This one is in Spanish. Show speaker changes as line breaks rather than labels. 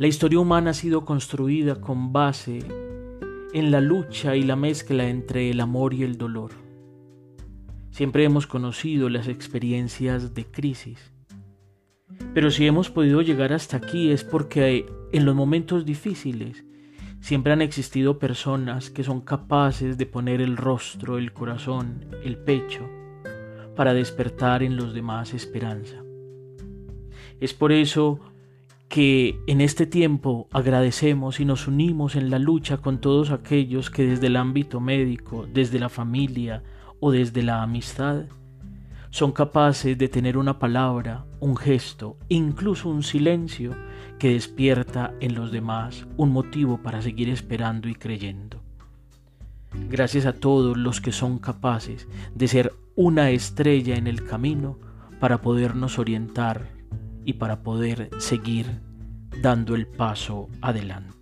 La historia humana ha sido construida con base en la lucha y la mezcla entre el amor y el dolor. Siempre hemos conocido las experiencias de crisis. Pero si hemos podido llegar hasta aquí es porque en los momentos difíciles siempre han existido personas que son capaces de poner el rostro, el corazón, el pecho, para despertar en los demás esperanza. Es por eso que en este tiempo agradecemos y nos unimos en la lucha con todos aquellos que desde el ámbito médico, desde la familia o desde la amistad, son capaces de tener una palabra, un gesto, incluso un silencio que despierta en los demás un motivo para seguir esperando y creyendo. Gracias a todos los que son capaces de ser una estrella en el camino para podernos orientar y para poder seguir dando el paso adelante.